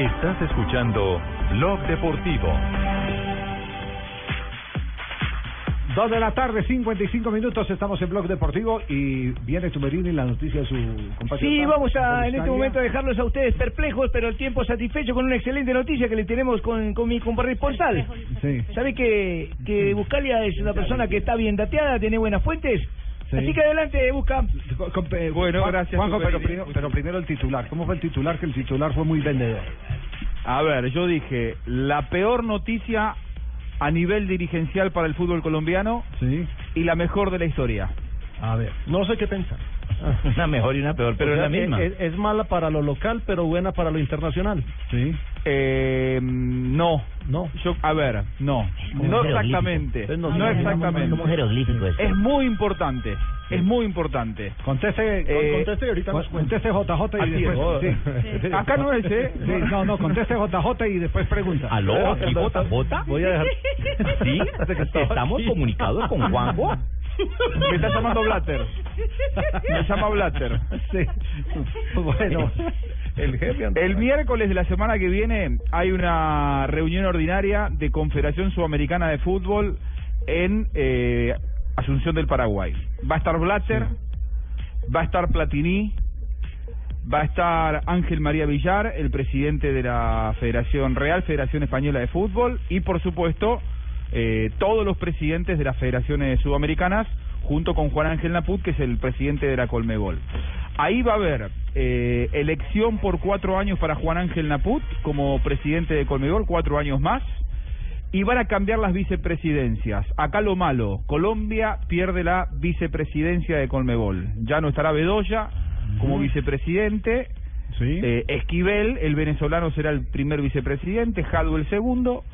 Estás escuchando Blog Deportivo. Dos de la tarde, 55 minutos, estamos en Blog Deportivo y viene Tumerini la noticia de su compatriota. Sí, vamos a en este momento a dejarlos a ustedes perplejos, pero al tiempo satisfecho con una excelente noticia que le tenemos con, con mi corresponsal. Sí. ¿Sabe que, que Buscalia es una persona que está bien dateada, tiene buenas fuentes? Sí. Así que adelante, Busca. Eh, Bueno, Juan- gracias, Juanjo, pero, Tumerini. primero, pero primero el titular. ¿Cómo fue el titular? Que el titular fue muy vendedor. A ver, yo dije, la peor noticia a nivel dirigencial para el fútbol colombiano Sí. y la mejor de la historia. A ver. No sé qué pensar. Una mejor y una peor, pero O es la misma. Es, es mala para lo local, pero buena para lo internacional. Sí. Eh, no, No. yo, a ver, no, como no exactamente, no. Como exactamente. jeroglífico esto. Es muy importante, es muy importante. Conteste, Eh, Conteste y ahorita nos conteste JJ y después. es. sí. Acá no es, ¿eh? Sí, no, no, conteste JJ y después pregunta. ¿Aló? ¿Aquí JJ? Voy a dejar. ¿Sí? ¿Estamos comunicados con Juanjo? Me está llamando Blatter. Me llama Blatter. Sí. Bueno. El jefe El miércoles de la semana que viene hay una reunión ordinaria de Confederación Sudamericana de Fútbol en eh, Asunción del Paraguay. Va a estar Blatter, va a estar Platini, va a estar Ángel María Villar, el presidente de la Federación Real, Federación Española de Fútbol, y por supuesto eh, todos los presidentes de las federaciones sudamericanas, junto con Juan Ángel Naput, que es el presidente de la Colmebol. Ahí va a haber eh, elección por cuatro años para Juan Ángel Naput como presidente de Colmebol, cuatro años más, y van a cambiar las vicepresidencias. Acá lo malo, Colombia pierde la vicepresidencia de Colmebol. Ya no estará Bedoya como vicepresidente, Sí. eh, Esquivel, el venezolano, será el primer vicepresidente, Jadwe el segundo,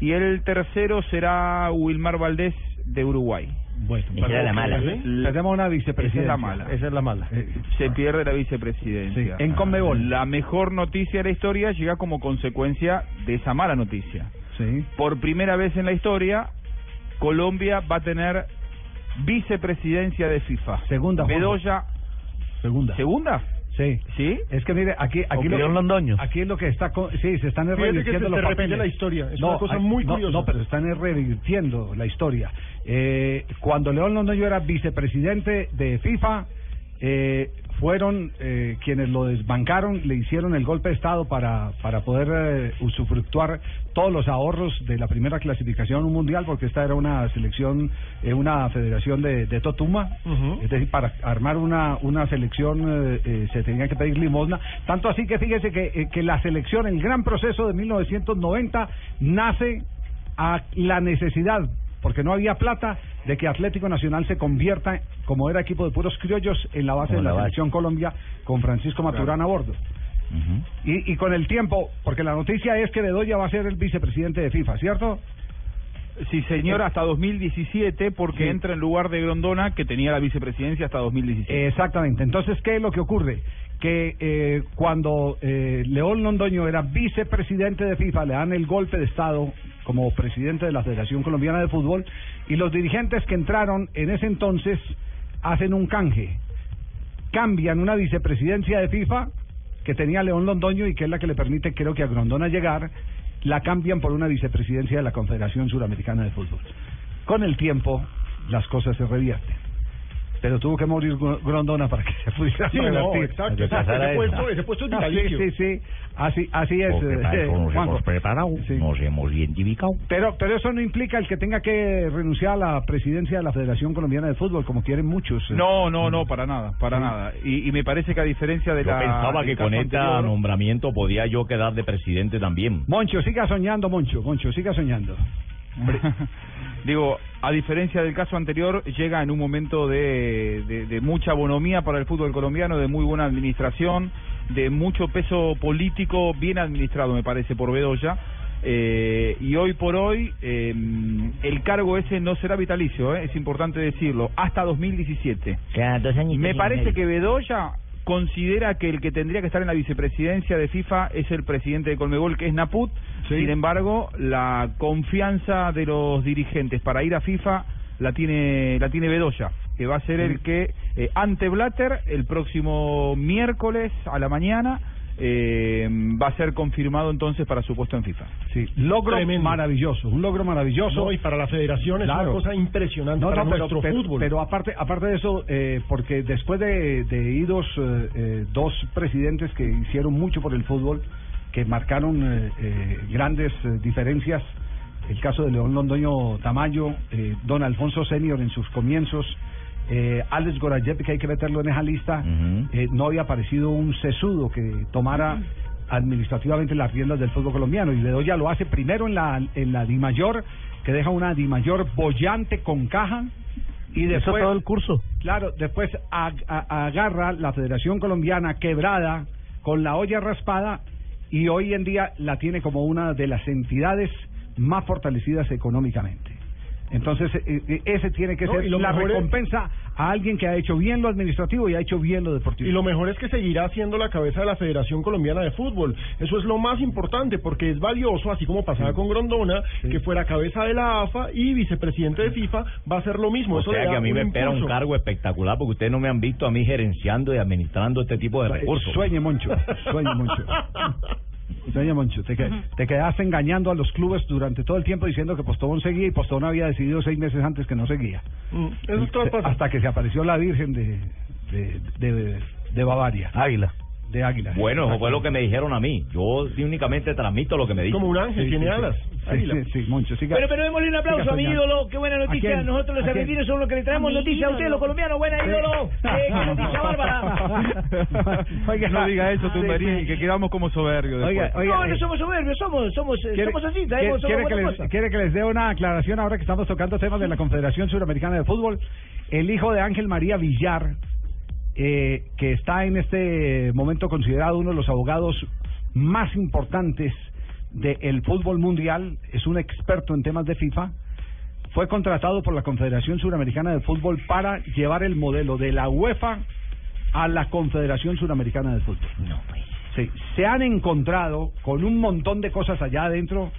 y el tercero será Wilmar Valdés de Uruguay. Bueno, Esa era la mala. Tenemos una vicepresidencia. Esa es la mala. Esa es la mala. Eh, Se pierde la vicepresidencia. Sí, en Conmebol. La mejor noticia de la historia llega como consecuencia de esa mala noticia. sí. Por primera vez en la historia, Colombia va a tener vicepresidencia de FIFA. Segunda, Juanjo. Bedoya, Segunda. ¿segunda? Sí. ¿Sí? Es que mire, aquí, aquí, lo, Londoño. aquí es lo que está, co- sí, se están que revirtiendo los papeles. la historia, es una cosa muy no, curiosa. No, pero se están revirtiendo la historia. Eh, cuando León Londoño era vicepresidente de FIFA, eh, fueron eh, quienes lo desbancaron, le hicieron el golpe de Estado para, para poder eh, usufructuar todos los ahorros de la primera clasificación un mundial, porque esta era una selección, eh, una federación de, de Totuma, es decir, para armar una, una selección eh, eh, se tenía que pedir limosna. Tanto así que fíjese que, que la selección, el gran proceso de 1990, nace a la necesidad, porque no había plata, de que Atlético Nacional se convierta, como era equipo de puros criollos, en la base Como de la, la base. selección Colombia con Francisco Maturana a bordo. Y, y con el tiempo, porque la noticia es que Bedoya va a ser el vicepresidente de FIFA, ¿cierto? Sí, señor, hasta 2017, porque Sí. entra en lugar de Grondona, que tenía la vicepresidencia hasta 2017. Exactamente. Entonces, ¿qué es lo que ocurre? Que eh, cuando eh, León Londoño era vicepresidente de FIFA, le dan el golpe de Estado como presidente de la Federación Colombiana de Fútbol y los dirigentes que entraron en ese entonces hacen un canje. Cambian una vicepresidencia de FIFA que tenía León Londoño y que es la que le permite, creo que a Grondona llegar, la cambian por una vicepresidencia de la Confederación Suramericana de Fútbol. Con el tiempo, las cosas se revierten. Pero tuvo que morir Gro- Grondona para que se pudiera Sí, no, exacto. Que pasara Ese puesto, ese puesto es Ah, sí, vitalicio. sí, sí. Así, así es. Eh, nos hemos preparado, Sí. nos hemos identificado. Pero, pero eso no implica el que tenga que renunciar a la presidencia de la Federación Colombiana de Fútbol, como quieren muchos. eh. No, no, no, para nada, para nada. Y, y me parece que a diferencia de Yo la... pensaba que con este nombramiento podía yo quedar de presidente también. Moncho, siga soñando, Moncho. Moncho, siga soñando. Digo, a diferencia del caso anterior, llega en un momento de, de, de mucha bonomía para el fútbol colombiano, de muy buena administración, de mucho peso político bien administrado, me parece, por Bedoya. Eh, y hoy por hoy, eh, el cargo ese no será vitalicio, eh, es importante decirlo, hasta 2017. Cada dos años. Me parece que Bedoya considera que el que tendría que estar en la vicepresidencia de FIFA es el presidente de Colmebol, que es Naput. Sí. Sin embargo, la confianza de los dirigentes para ir a FIFA la tiene la tiene Bedoya, que va a ser el que eh, ante Blatter el próximo miércoles a la mañana eh, va a ser confirmado entonces para su puesto en FIFA. Sí, logro Tremendo. maravilloso, un logro maravilloso. No, y para la federación es Claro. una cosa impresionante No, para no, pero, nuestro pero- fútbol. pero aparte, aparte de eso, eh, porque después de, de idos eh, eh, dos presidentes que hicieron mucho por el fútbol, que marcaron eh, eh, grandes eh, diferencias, el caso de León Londoño Tamayo, eh, Don Alfonso Senior en sus comienzos, eh, Alex Gorayev, que hay que meterlo en esa lista, eh, no había aparecido un sesudo que tomara administrativamente las riendas del fútbol colombiano. Y Bedoya lo hace primero en la en la Dimayor que deja una Dimayor bollante con caja. Y después todo el curso. claro después ag- agarra la Federación Colombiana quebrada con la olla raspada y hoy en día la tiene como una de las entidades más fortalecidas económicamente entonces eh, eh, ese tiene que No, ser la es- recompensa a alguien que ha hecho bien lo administrativo y ha hecho bien lo deportivo Y lo mejor es que seguirá siendo la cabeza de la Federación Colombiana de Fútbol. Eso es lo más importante porque es valioso, así como pasaba con Grondona, que fuera cabeza de la AFA y vicepresidente de FIFA, va a ser lo mismo. O Eso sea que a mí me espera un cargo espectacular porque ustedes no me han visto a mí gerenciando y administrando este tipo de recursos. Sueñe, Moncho. Sueñe, Moncho. Sueñe, Moncho. Te, que- te quedaste engañando a los clubes durante todo el tiempo diciendo que Postobón seguía y Postobón había decidido seis meses antes que no seguía. Mm, Eso es todo pasa. Hasta que se apareció la Virgen de, de, de, de Bavaria, Águila. De Águila. Bueno, eso fue lo que me dijeron a mí. Yo sí únicamente transmito lo que me dicen. Como un ángel, Sí, tiene sí, sí. alas. Sí, Águila. sí, sí, Moncho. siga- Bueno, pero démosle un aplauso siga a mi soñando. ídolo. Qué buena ¿A noticia. Nosotros los argentinos somos los que le traemos noticias a ustedes, los colombianos. Buena ídolo. Eh, qué noticia bárbara. Oiga, no diga eso, Tumberini, sí. que quedamos como soberbios Oiga, después. oiga, No, no eh, somos soberbios, somos, somos, eh, ¿Quiere, somos así, traemos quiere somos que les, quiere que les dé una aclaración ahora que estamos tocando temas de la Confederación Suramericana de Fútbol? El hijo de Ángel María Villar, eh, que está en este momento considerado uno de los abogados más importantes del fútbol mundial, es un experto en temas de FIFA, fue contratado por la Confederación Suramericana de Fútbol para llevar el modelo de la UEFA a la Confederación Suramericana de Fútbol. No, pues. Sí, se han encontrado con un montón de cosas allá adentro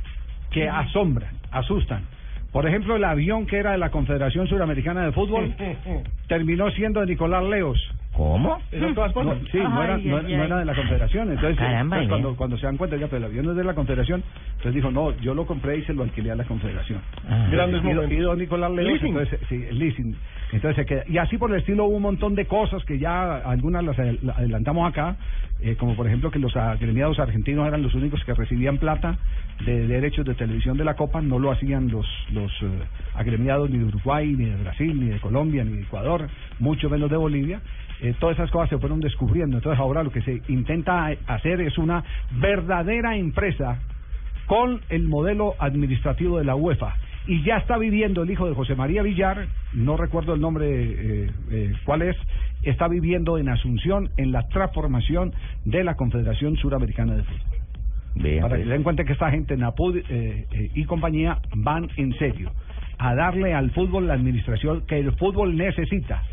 que asombran, asustan. Por ejemplo, el avión que era de la Confederación Suramericana de Fútbol terminó siendo de Nicolás Leos. ¿Cómo? Todas No, sí, no era, Ay, no, ay, no ay. era de la Confederación. Entonces, Ah, caramba, entonces ¿eh? cuando, cuando se dan cuenta, ya, pero el avión no es de la Confederación, entonces dijo, no, yo lo compré y se lo alquilé a la Confederación. Ah. Grandes y, do- momentos. y don Nicolás Leasing. entonces, sí, el leasing. Entonces se queda. Y así por el estilo hubo un montón de cosas que ya algunas las adel- adelantamos acá, eh, como por ejemplo que los agremiados argentinos eran los únicos que recibían plata de derechos de televisión de la Copa, no lo hacían los, los eh, agremiados ni de Uruguay, ni de Brasil, ni de Colombia, ni de Ecuador, mucho menos de Bolivia. Eh, todas esas cosas se fueron descubriendo. Entonces ahora lo que se intenta hacer es una verdadera empresa con el modelo administrativo de la UEFA. Y ya está viviendo el hijo de José María Villar, no recuerdo el nombre eh, eh, cuál es, está viviendo en Asunción en la transformación de la Confederación Suramericana de Fútbol. Vean, Para que pues. se den cuenta que esta gente, Napud eh, y compañía, van en serio a darle al fútbol la administración que el fútbol necesita.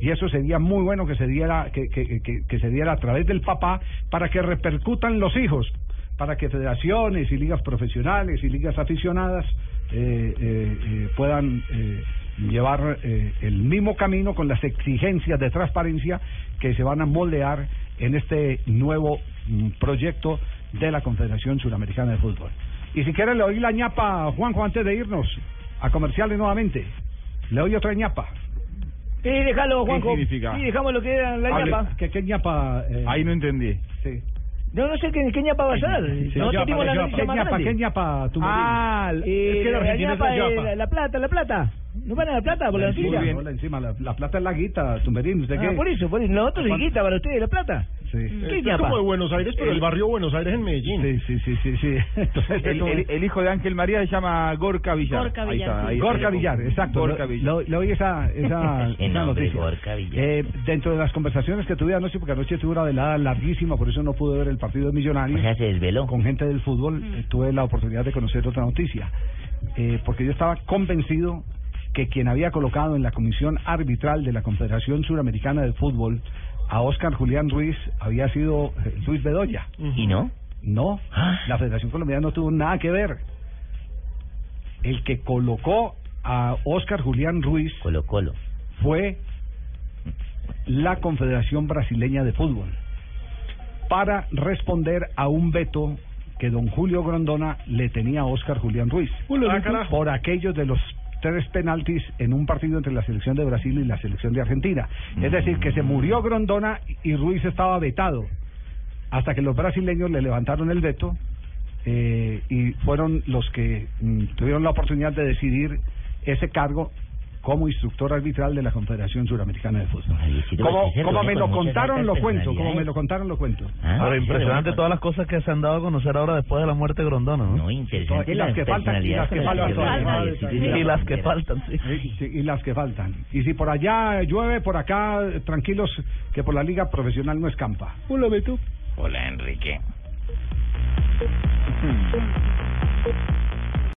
Y eso sería muy bueno que se diera que, se diera a través del papá para que repercutan los hijos, para que federaciones y ligas profesionales y ligas aficionadas eh, eh, eh, puedan eh, llevar el mismo camino con las exigencias de transparencia que se van a moldear en este nuevo mm, proyecto de la Confederación Suramericana de Fútbol. Y si quiere le doy la ñapa a Juanjo antes de irnos a comerciales nuevamente. Le doy otra ñapa. Sí, déjalo, ¿Qué Juanjo. significa? Sí, dejamos lo que era la Hable. ñapa. ¿Qué, qué ñapa? eh, Ahí no entendí. sí. No, no sé qué, qué ñapa va a ser. Sí, no ñapa, tenemos la ñapa, noticia más ñapa, grande. ¿Qué ñapa tú me Ah, Eh, Es que la Argentina es ñapa la es ñapa. la, la plata, la plata. ¿No van a la plata por la dices? noticia? Muy bien. encima, la, la plata es la guita, Tumberín, ¿usted Ah, qué? por eso, por eso. Nosotros ¿Cuánto? chiquita para ustedes la plata. Sí. ¿Qué es como de Buenos Aires, pero el barrio Buenos Aires en Medellín. Sí, sí, sí, sí, sí. Entonces, El, el- el hijo de Ángel María se llama Gorka Villar. Gorka Ahí Villar, está, sí. ahí está. Gorka Villar, exacto. Gorka Villar. Le le oí esa, esa, esa nombre, noticia. Gorka Villar. Eh, dentro de las conversaciones que tuve anoche, porque anoche tuve una velada larguísima, por eso no pude ver el partido de Millonarios. O sea, se desveló. con gente del fútbol eh, tuve la oportunidad de conocer otra noticia, eh, porque yo estaba convencido que quien había colocado en la comisión arbitral de la Confederación Suramericana de Fútbol a Oscar Julián Ruiz había sido eh, Luis Bedoya. ¿Y no? No, Ah. la Federación Colombiana no tuvo nada que ver. El que colocó a Oscar Julián Ruiz Colo Colo. fue la Confederación Brasileña de Fútbol. para responder a un veto que don Julio Grondona le tenía a Oscar Julián Ruiz. Ah, por aquellos de los tres penaltis en un partido entre la selección de Brasil y la selección de Argentina. Es decir, que se murió Grondona y Ruiz estaba vetado hasta que los brasileños le levantaron el veto eh, y fueron los que mm, tuvieron la oportunidad de decidir ese cargo como instructor arbitral de la Confederación Suramericana de Fútbol. Como, como me lo contaron, lo cuento. Como me lo contaron, lo cuento. Pero impresionante todas las cosas que se han dado a conocer ahora después de la muerte de Grondona, ¿no? No, interesante Y las que faltan, y las que faltan. Y las que faltan, sí. Y las que faltan. Y si por allá llueve, por acá, tranquilos, que por la liga profesional no escampa. Hola, Beto. Hola, Enrique.